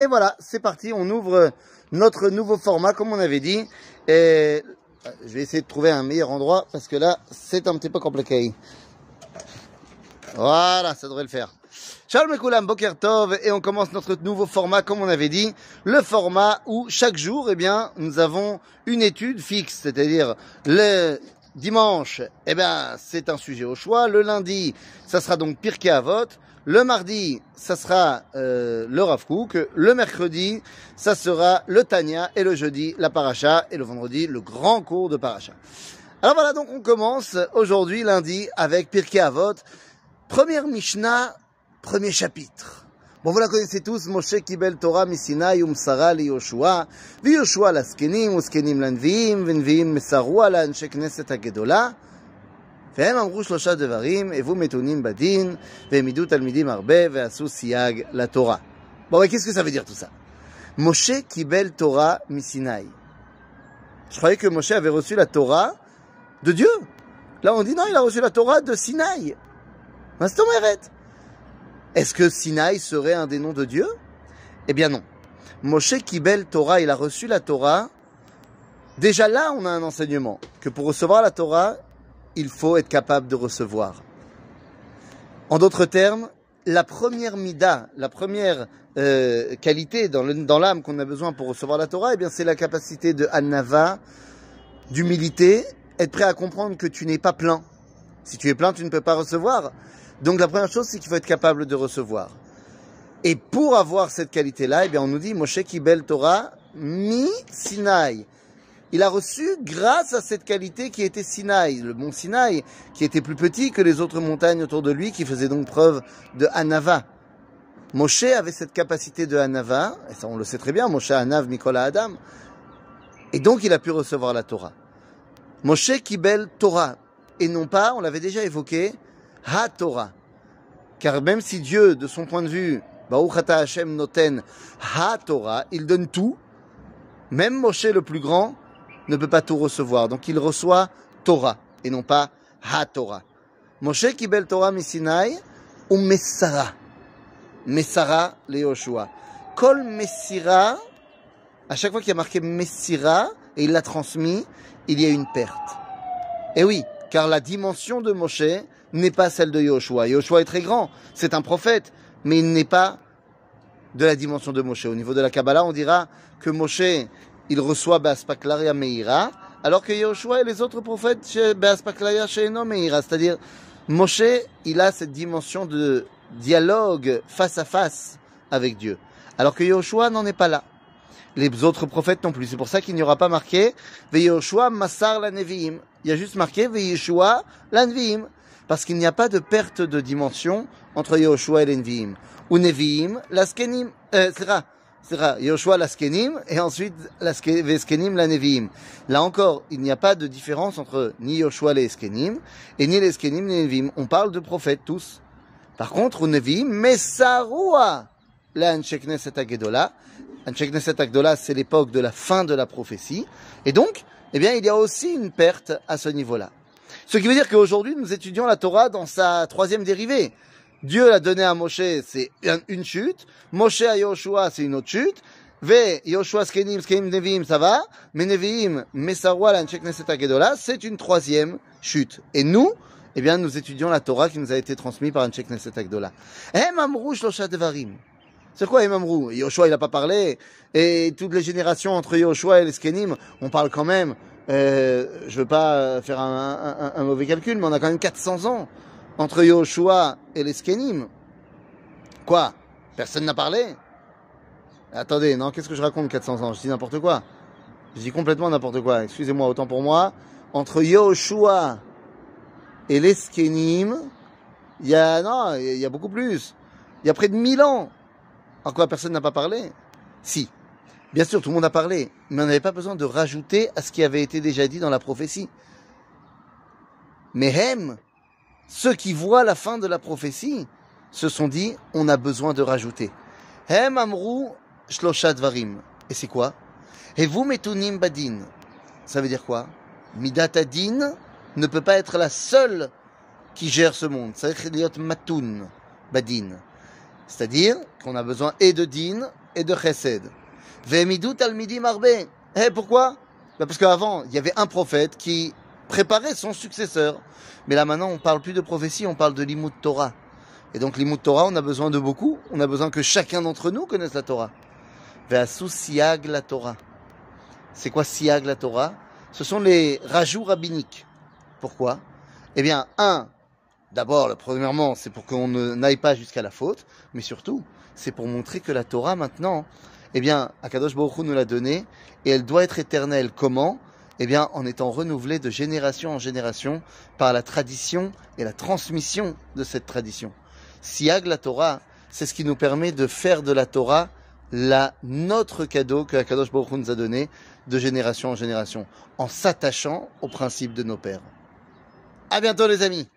Et voilà, c'est parti, on ouvre notre nouveau format comme on avait dit. Et euh, je vais essayer de trouver un meilleur endroit parce que là, c'est un petit peu compliqué. Voilà, ça devrait le faire. Shalom Mekoulam, Boker Tov, et on commence notre nouveau format, comme on avait dit, le format où chaque jour, eh bien, nous avons une étude fixe, c'est-à-dire le dimanche, eh bien, c'est un sujet au choix, le lundi, ça sera donc Pirkei Avot, le mardi, ça sera euh, le Rav Kook. Le mercredi, ça sera le Tanya. Et le jeudi, la Paracha. Et le vendredi, le grand cours de Paracha. Alors voilà, donc on commence aujourd'hui, lundi, avec Pirkei Avot. Première Mishnah, premier chapitre. Bon, vous la connaissez tous, Moshe Kibel Torah Misinaï Umsara li Yoshua, vi Yoshua la Skenim, Uskenim lanviim, venviim mesarua la Anshe Knesset HaGedola, והם אמרו שלושה דברים, הוו מתונים בדין, והעמידו תלמידים הרבה, ועשו סייג לתורה. Bon, qu'est-ce que ça veut dire tout ça Moshe kibel Torah misinaï. Je croyais que Moshe avait reçu la Torah de Dieu. Là, on dit non, il a reçu la Torah de Sinaï. Est-ce que Sinaï serait un des noms de Dieu? Eh bien non. Moshe kibel Torah, il a reçu la Torah. Déjà là, on a un enseignement que pour recevoir la Torah, il faut être capable de recevoir. En d'autres termes, la première mida, la première euh, qualité dans l'âme qu'on a besoin pour recevoir la Torah, eh bien c'est la capacité de anava, d'humilité, être prêt à comprendre que tu n'es pas plein. Si tu es plein, tu ne peux pas recevoir. Donc la première chose, c'est qu'il faut être capable de recevoir. Et pour avoir cette qualité-là, eh bien on nous dit Moshe Kibel Torah mi Sinai il a reçu grâce à cette qualité qui était Sinaï, le mont Sinaï, qui était plus petit que les autres montagnes autour de lui, qui faisait donc preuve de Hanava. Moshe avait cette capacité de Hanava, et ça on le sait très bien, Moshe Hanav Mikola Adam, et donc il a pu recevoir la Torah. Moshe Kibel Torah, et non pas, on l'avait déjà évoqué, Ha Torah. Car même si Dieu, de son point de vue, Hashem Noten Ha Torah, il donne tout, même Moshe le plus grand, ne peut pas tout recevoir. Donc il reçoit Torah et non pas Ha-Torah. Moshe kibel Torah misinai ou Messara. Messara le Yoshua. Kol Messira, à chaque fois qu'il y a marqué Messira et il l'a transmis, il y a une perte. Et oui, car la dimension de Moshe n'est pas celle de Yoshua. Yoshua est très grand, c'est un prophète, mais il n'est pas de la dimension de Moshe. Au niveau de la Kabbalah, on dira que Moshe, il reçoit Beaspaklaria Meira, alors que Yoshua et les autres prophètes chez Beaspaklaria Sheino Meira. C'est-à-dire, Moshe, il a cette dimension de dialogue face à face avec Dieu. Alors que Yoshua n'en est pas là. Les autres prophètes non plus. C'est pour ça qu'il n'y aura pas marqué Yoshua Masar la Nevi'im. Il y a juste marqué Yoshua la Nevi'im. Parce qu'il n'y a pas de perte de dimension entre Yoshua et les Nevi'im. Ou Nevi'im, la Skenim. Euh, c'est Yoshua l'askenim et ensuite l'eskenim la neviim. Là encore, il n'y a pas de différence entre ni Yoshua les eskenim et ni les eskenim les neviim. On parle de prophètes tous. Par contre, neviim, mesarua la Anshekneset Agdola. Anshekneset Agdola, c'est l'époque de la fin de la prophétie. Et donc, eh bien, il y a aussi une perte à ce niveau-là. Ce qui veut dire qu'aujourd'hui, nous étudions la Torah dans sa troisième dérivée. Dieu l'a donné à Moshe, c'est une chute. Moshe à Yoshua, c'est une autre chute. Ve Yoshua Skenim, Skenim Neviim, ça va. Mais Neviim, Mesarwa, l'Anchek Gedola, c'est une troisième chute. Et nous, eh bien, nous étudions la Torah qui nous a été transmise par Anchek Neset Gedola. Em Amrou Shlosha Devarim. C'est quoi Emamrou Yoshua, il n'a pas parlé. Et toutes les générations entre Yoshua et les Skenim, on parle quand même. Euh, je veux pas faire un, mauvais calcul, mais on a quand même 400 ans entre Yoshua et les Skenim. Quoi? Personne n'a parlé? Attendez, non, qu'est-ce que je raconte 400 ans? Je dis n'importe quoi. Je dis complètement n'importe quoi. Excusez-moi, autant pour moi. Entre Yoshua et les Skenim, il y a, non, il y a beaucoup plus. Il y a près de 1000 ans. Alors quoi, personne n'a pas parlé? Si. Bien sûr, tout le monde a parlé, mais on n'avait pas besoin de rajouter à ce qui avait été déjà dit dans la prophétie. Mais Hem, ceux qui voient la fin de la prophétie se sont dit, on a besoin de rajouter. Hem amrou shloshat varim. Et c'est quoi? Et vous metunim badin. Ça veut dire quoi? Midatadin ne peut pas être la seule qui gère ce monde. Ça veut dire matun badin. C'est-à-dire qu'on a besoin et de din et de chesed. Ve'emidut talmidim arbe. Eh, pourquoi? Bah Parce qu'avant, il y avait un prophète qui préparait son successeur. Mais là maintenant, on parle plus de prophétie, on parle de l'imout Torah. Et donc l'imout Torah, on a besoin de beaucoup. On a besoin que chacun d'entre nous connaisse la Torah. Ve'asu siag la Torah. C'est quoi siag la Torah? Ce sont les rajouts rabbiniques. Pourquoi? Eh bien, un, d'abord, premièrement, c'est pour qu'on n'aille pas jusqu'à la faute, mais surtout, c'est pour montrer que la Torah maintenant, eh bien, Akadosh Baruch Hu nous l'a donnée et elle doit être éternelle. Comment? Eh bien, en étant renouvelée de génération en génération par la tradition et la transmission de cette tradition. Siag la Torah, c'est ce qui nous permet de faire de la Torah la, notre cadeau que Akadosh Baruch Hu nous a donné de génération en génération, en s'attachant aux principes de nos pères. À bientôt les amis